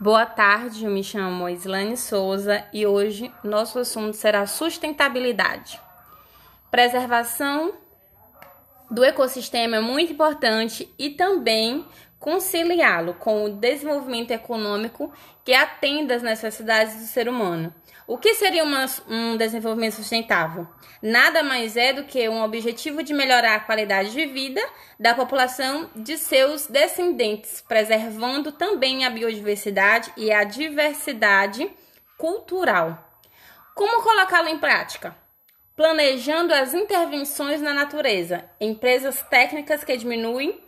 Boa tarde, eu me chamo Islane Souza e hoje nosso assunto será sustentabilidade. Preservação do ecossistema é muito importante e também conciliá-lo com o desenvolvimento econômico que atenda às necessidades do ser humano. O que seria uma, um desenvolvimento sustentável? Nada mais é do que um objetivo de melhorar a qualidade de vida da população de seus descendentes, preservando também a biodiversidade e a diversidade cultural. Como colocá-lo em prática? Planejando as intervenções na natureza, empresas técnicas que diminuem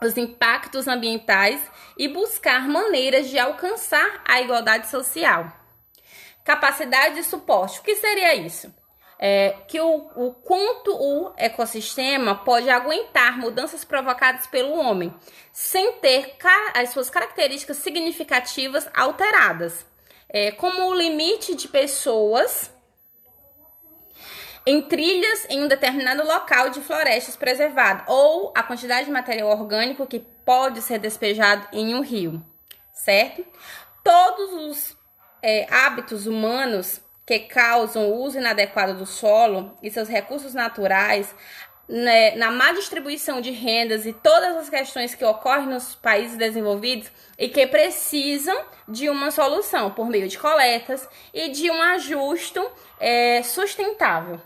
os impactos ambientais e buscar maneiras de alcançar a igualdade social. Capacidade de suporte. O que seria isso? É, que o, o quanto o ecossistema pode aguentar mudanças provocadas pelo homem, sem ter as suas características significativas alteradas, é, como o limite de pessoas em trilhas em um determinado local de florestas preservado ou a quantidade de material orgânico que pode ser despejado em um rio, certo? Todos os é, hábitos humanos que causam o uso inadequado do solo e seus recursos naturais, né, na má distribuição de rendas e todas as questões que ocorrem nos países desenvolvidos e que precisam de uma solução por meio de coletas e de um ajuste é, sustentável.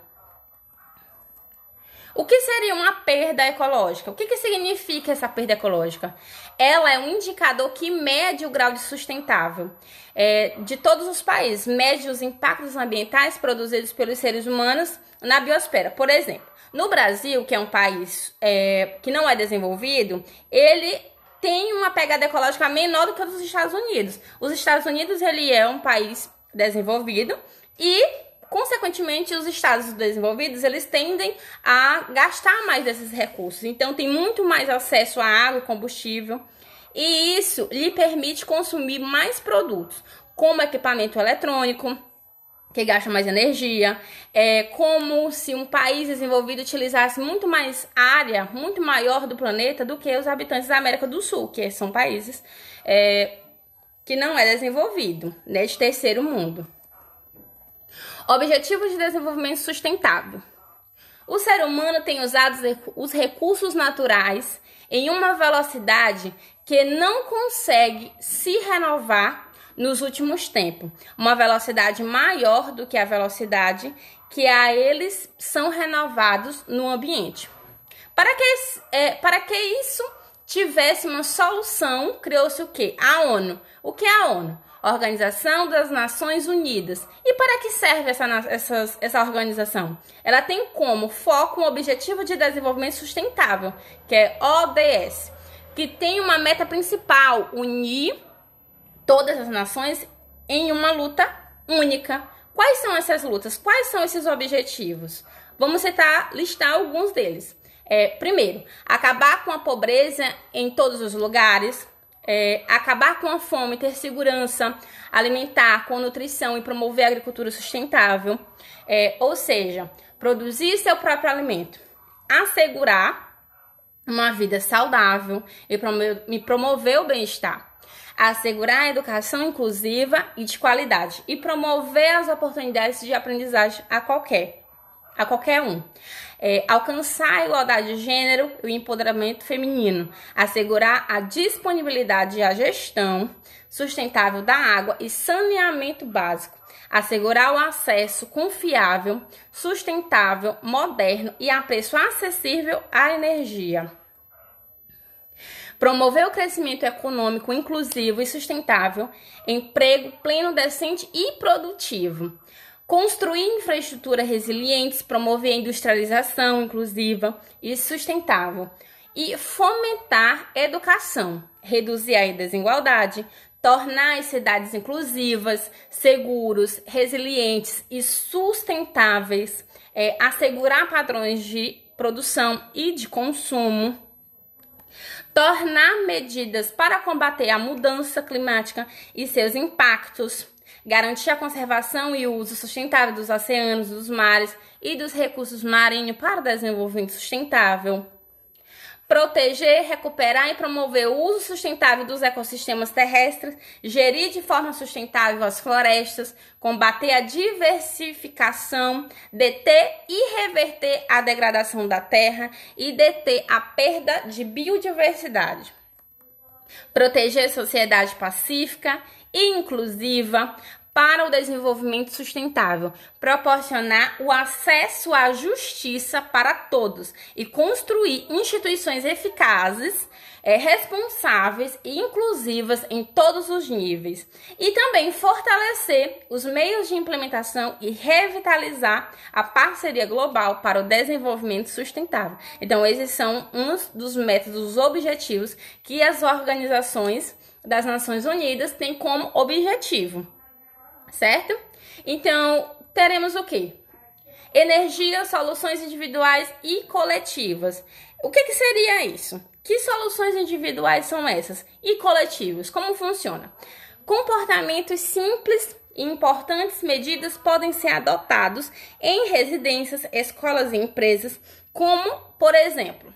O que seria uma perda ecológica? O que, que significa essa perda ecológica? Ela é um indicador que mede o grau de sustentável é, de todos os países, mede os impactos ambientais produzidos pelos seres humanos na biosfera. Por exemplo, no Brasil, que é um país é, que não é desenvolvido, ele tem uma pegada ecológica menor do que os Estados Unidos. Os Estados Unidos ele é um país desenvolvido e Consequentemente, os estados desenvolvidos, eles tendem a gastar mais desses recursos. Então, tem muito mais acesso à água e combustível. E isso lhe permite consumir mais produtos, como equipamento eletrônico, que gasta mais energia, é como se um país desenvolvido utilizasse muito mais área, muito maior do planeta do que os habitantes da América do Sul, que são países é, que não é desenvolvido, né, de terceiro mundo. Objetivos de Desenvolvimento Sustentável. O ser humano tem usado os recursos naturais em uma velocidade que não consegue se renovar nos últimos tempos, uma velocidade maior do que a velocidade que a eles são renovados no ambiente. Para que, é, para que isso tivesse uma solução, criou-se o que? A ONU. O que é a ONU? Organização das Nações Unidas. E para que serve essa, essa, essa organização? Ela tem como foco um Objetivo de Desenvolvimento Sustentável, que é ODS, que tem uma meta principal: unir todas as nações em uma luta única. Quais são essas lutas? Quais são esses objetivos? Vamos citar, listar alguns deles. É, primeiro, acabar com a pobreza em todos os lugares, é, acabar com a fome, ter segurança alimentar, com nutrição e promover a agricultura sustentável, é, ou seja, produzir seu próprio alimento, assegurar uma vida saudável e promover, e promover o bem-estar, assegurar a educação inclusiva e de qualidade e promover as oportunidades de aprendizagem a qualquer a qualquer um. É, alcançar a igualdade de gênero e o empoderamento feminino, assegurar a disponibilidade e a gestão sustentável da água e saneamento básico, assegurar o acesso confiável, sustentável, moderno e a preço acessível à energia. Promover o crescimento econômico inclusivo e sustentável, emprego pleno, decente e produtivo construir infraestrutura resilientes, promover a industrialização inclusiva e sustentável. E fomentar educação, reduzir a desigualdade, tornar as cidades inclusivas, seguros, resilientes e sustentáveis, é, assegurar padrões de produção e de consumo, tornar medidas para combater a mudança climática e seus impactos, garantir a conservação e o uso sustentável dos oceanos, dos mares e dos recursos marinhos para o desenvolvimento sustentável, proteger, recuperar e promover o uso sustentável dos ecossistemas terrestres, gerir de forma sustentável as florestas, combater a diversificação, deter e reverter a degradação da terra e deter a perda de biodiversidade. Proteger a sociedade pacífica inclusiva, para o desenvolvimento sustentável, proporcionar o acesso à justiça para todos e construir instituições eficazes, é, responsáveis e inclusivas em todos os níveis, e também fortalecer os meios de implementação e revitalizar a parceria global para o desenvolvimento sustentável. Então, esses são uns dos métodos objetivos que as organizações das Nações Unidas têm como objetivo certo? Então, teremos o quê? Energia, soluções individuais e coletivas. O que, que seria isso? Que soluções individuais são essas? E coletivos? Como funciona? Comportamentos simples e importantes medidas podem ser adotados em residências, escolas e empresas, como, por exemplo,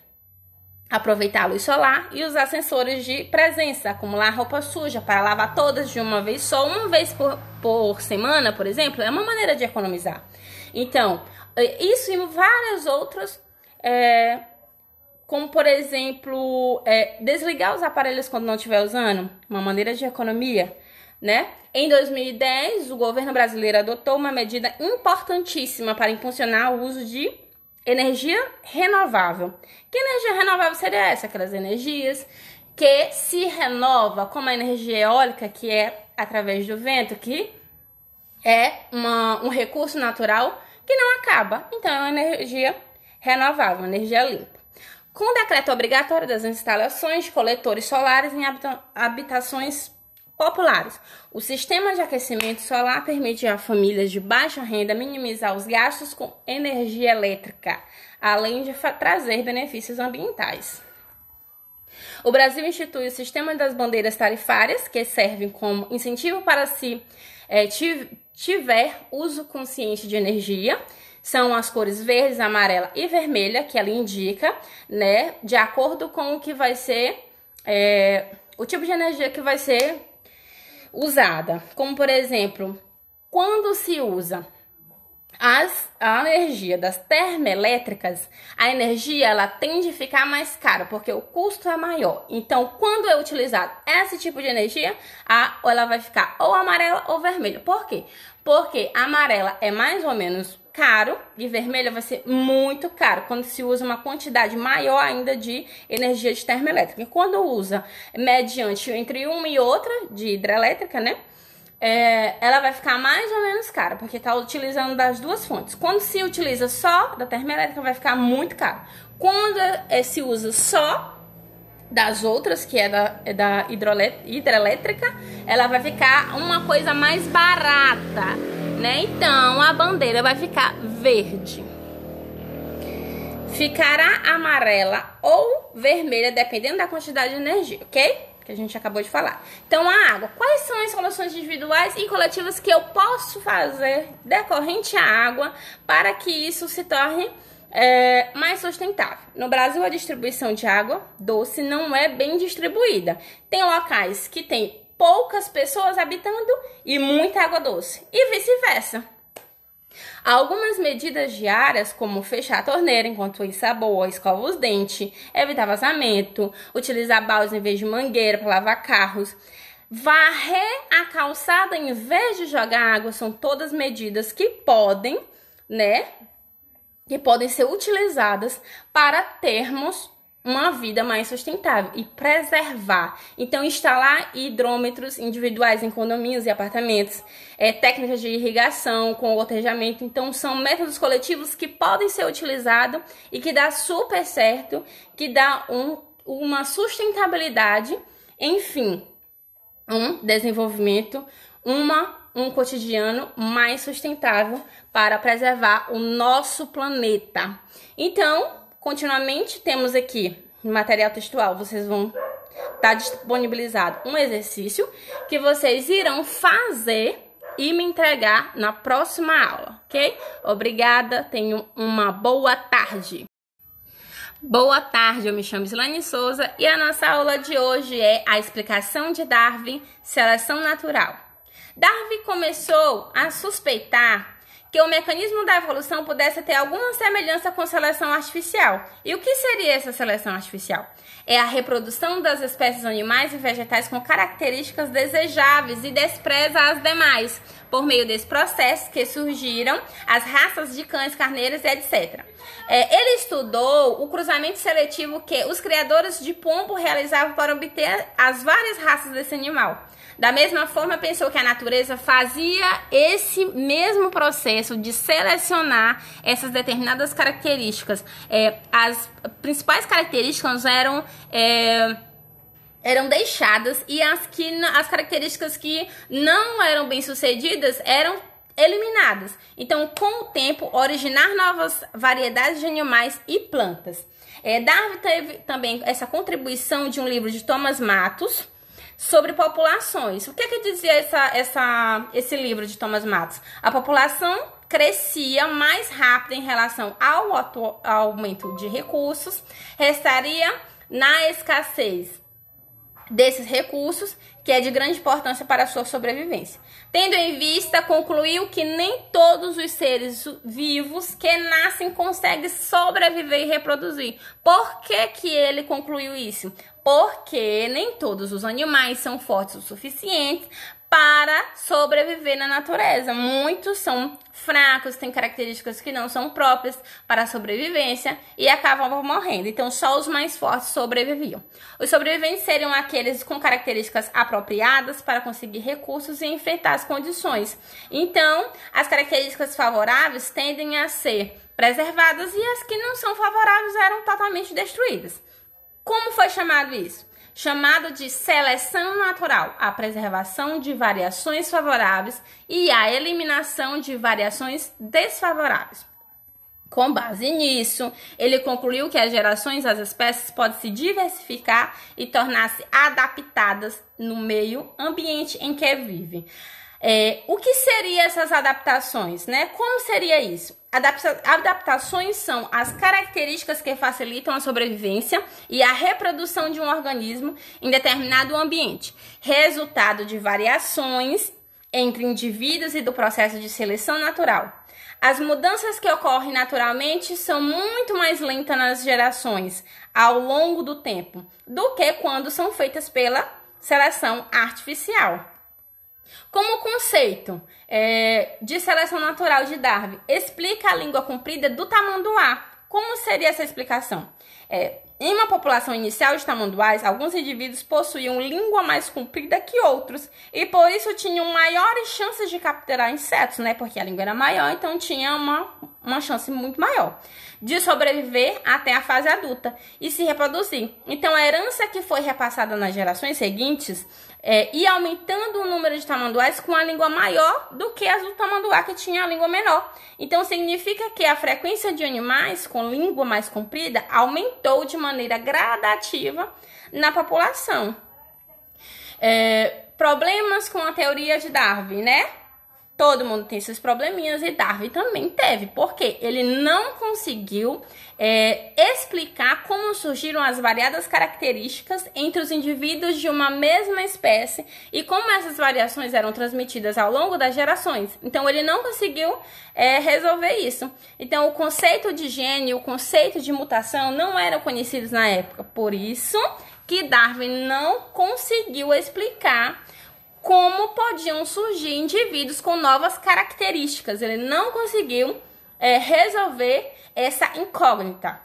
aproveitar a luz solar e usar sensores de presença, acumular roupa suja para lavar todas de uma vez só, uma vez por, por semana, por exemplo, é uma maneira de economizar. Então, isso e várias outras, é, como por exemplo, é, desligar os aparelhos quando não estiver usando, uma maneira de economia, né? Em 2010, o governo brasileiro adotou uma medida importantíssima para impulsionar o uso de energia renovável. Que energia renovável seria essa? Aquelas energias que se renova, como a energia eólica, que é através do vento, que é uma, um recurso natural que não acaba. Então, é uma energia renovável, uma energia limpa. Com o decreto obrigatório das instalações de coletores solares em habitações populares. O sistema de aquecimento solar permite a famílias de baixa renda minimizar os gastos com energia elétrica, além de trazer benefícios ambientais. O Brasil institui o sistema das bandeiras tarifárias, que servem como incentivo para se é, tiver uso consciente de energia. São as cores verdes, amarela e vermelha, que ela indica, né, de acordo com o que vai ser é, o tipo de energia que vai ser usada, como por exemplo, quando se usa as, a energia das termoelétricas, a energia ela tende a ficar mais cara porque o custo é maior. Então, quando é utilizado esse tipo de energia, a, ela vai ficar ou amarela ou vermelha. Por quê? Porque amarela é mais ou menos caro e vermelha vai ser muito caro quando se usa uma quantidade maior ainda de energia de termoelétrica. E quando usa mediante entre uma e outra de hidrelétrica, né? É, ela vai ficar mais ou menos cara, porque está utilizando das duas fontes. Quando se utiliza só da termoelétrica, vai ficar muito caro. Quando é, se usa só das outras, que é da, é da hidrelétrica, ela vai ficar uma coisa mais barata né? Então a bandeira vai ficar verde. Ficará amarela ou vermelha, dependendo da quantidade de energia, ok? Que a gente acabou de falar. Então, a água. Quais são as soluções individuais e coletivas que eu posso fazer decorrente à água para que isso se torne é, mais sustentável. No Brasil, a distribuição de água doce não é bem distribuída. Tem locais que tem poucas pessoas habitando e muita água doce, e vice-versa. Algumas medidas diárias, como fechar a torneira enquanto ensaboa, escova os dentes, evitar vazamento, utilizar baldes em vez de mangueira para lavar carros, varrer a calçada em vez de jogar água, são todas medidas que podem, né, que podem ser utilizadas para termos uma vida mais sustentável e preservar. Então, instalar hidrômetros individuais em condomínios e apartamentos, é, técnicas de irrigação com gotejamento. Então, são métodos coletivos que podem ser utilizados e que dá super certo, que dá um, uma sustentabilidade, enfim, um desenvolvimento, uma um cotidiano mais sustentável para preservar o nosso planeta. Então, Continuamente temos aqui no material textual, vocês vão estar tá disponibilizado um exercício que vocês irão fazer e me entregar na próxima aula, ok? Obrigada, tenham uma boa tarde. Boa tarde, eu me chamo Islane Souza e a nossa aula de hoje é a explicação de Darwin, seleção natural. Darwin começou a suspeitar que o mecanismo da evolução pudesse ter alguma semelhança com seleção artificial. E o que seria essa seleção artificial? É a reprodução das espécies animais e vegetais com características desejáveis e despreza as demais, por meio desse processo que surgiram as raças de cães, carneiros e etc. É, ele estudou o cruzamento seletivo que os criadores de pombo realizavam para obter as várias raças desse animal. Da mesma forma, pensou que a natureza fazia esse mesmo processo de selecionar essas determinadas características. É, as principais características eram. É, eram deixadas e as que as características que não eram bem sucedidas eram eliminadas. Então, com o tempo, originar novas variedades de animais e plantas. É, Darwin teve também essa contribuição de um livro de Thomas Matos, sobre populações. O que, é que dizia essa, essa, esse livro de Thomas Matos? A população crescia mais rápido em relação ao, aumento de recursos, restaria na escassez desses recursos, que é de grande importância para a sua sobrevivência. Tendo em vista, concluiu que nem todos os seres vivos que nascem conseguem sobreviver e reproduzir. Por que, que ele concluiu isso? Porque nem todos os animais são fortes o suficiente para sobreviver na natureza. Muitos são fracos, têm características que não são próprias para a sobrevivência e acabam morrendo. Então, só os mais fortes sobreviviam. Os sobreviventes seriam aqueles com características apropriadas para conseguir recursos e enfrentar as condições. Então, as características favoráveis tendem a ser preservadas e as que não são favoráveis eram totalmente destruídas. Como foi chamado isso? chamado de seleção natural, a preservação de variações favoráveis e a eliminação de variações desfavoráveis. Com base nisso, ele concluiu que as gerações das espécies podem se diversificar e tornar-se adaptadas no meio ambiente em que vivem. É, o que seriam essas adaptações, né? Como seria isso? Adapta adaptações são as características que facilitam a sobrevivência e a reprodução de um organismo em determinado ambiente, resultado de variações entre indivíduos e do processo de seleção natural. As mudanças que ocorrem naturalmente são muito mais lentas nas gerações ao longo do tempo do que quando são feitas pela seleção artificial. Como conceito é, de seleção natural de Darwin, explica a língua comprida do tamanduá. Como seria essa explicação? É, em uma população inicial de tamanduás, alguns indivíduos possuíam língua mais comprida que outros e por isso tinham maiores chances de capturar insetos, né? Porque a língua era maior, então tinha uma, uma chance muito maior de sobreviver até a fase adulta e se reproduzir. Então, a herança que foi repassada nas gerações seguintes é, ia aumentando o número de tamanduás com a língua maior do que as do tamanduá que tinha a língua menor. Então, significa que a frequência de animais com língua mais comprida aumentou de maneira gradativa na população. É, problemas com a teoria de Darwin, né? Todo mundo tem seus probleminhas e Darwin também teve, porque ele não conseguiu é, explicar como surgiram as variadas características entre os indivíduos de uma mesma espécie e como essas variações eram transmitidas ao longo das gerações. Então, ele não conseguiu é, resolver isso. Então, o conceito de gene, o conceito de mutação não eram conhecidos na época. Por isso que Darwin não conseguiu explicar como podiam surgir indivíduos com novas características. Ele não conseguiu é, resolver essa incógnita.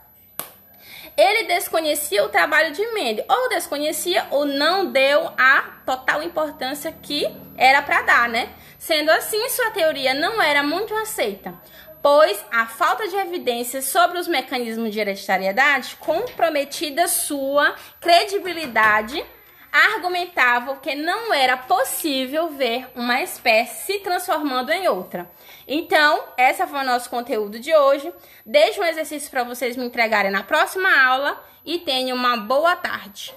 Ele desconhecia o trabalho de Mendel, ou desconhecia ou não deu a total importância que era para dar, né? Sendo assim, sua teoria não era muito aceita, pois a falta de evidências sobre os mecanismos de hereditariedade comprometida sua credibilidade argumentavam que não era possível ver uma espécie se transformando em outra. Então, esse foi o nosso conteúdo de hoje. Deixo um exercício para vocês me entregarem na próxima aula e tenham uma boa tarde.